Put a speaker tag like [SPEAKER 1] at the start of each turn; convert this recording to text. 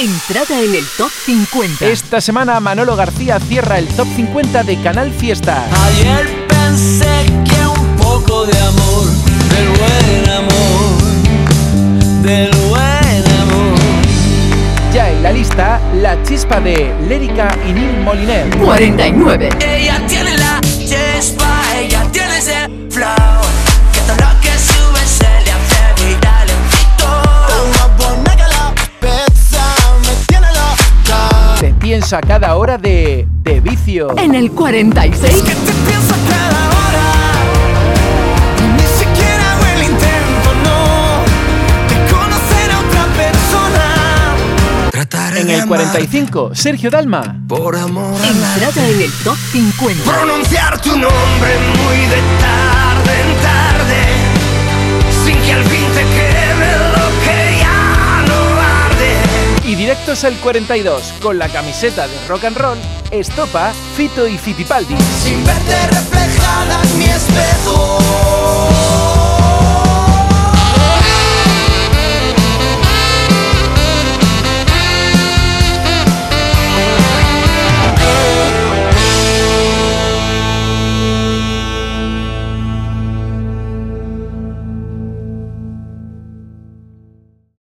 [SPEAKER 1] Entrada en el Top 50.
[SPEAKER 2] Esta semana Manolo García cierra el Top 50 de Canal Fiesta.
[SPEAKER 3] Ayer pensé que un poco de amor, del buen amor, del buen amor.
[SPEAKER 2] Ya en la lista, la chispa de Lérica y Neil Moliner.
[SPEAKER 1] 49.
[SPEAKER 2] Piensa cada hora de, de vicio.
[SPEAKER 1] En el 46.
[SPEAKER 4] Que te pienso a cada hora. Ni siquiera hago el intento, no. De conocer a otra persona. Trataré
[SPEAKER 2] En el
[SPEAKER 4] amar
[SPEAKER 2] 45, Sergio Dalma.
[SPEAKER 4] Por amor
[SPEAKER 1] Entrada en el Top 50.
[SPEAKER 4] Pronunciar tu nombre muy
[SPEAKER 2] directos al 42, con la camiseta de rock and roll, Estopa, Fito y Fitipaldi.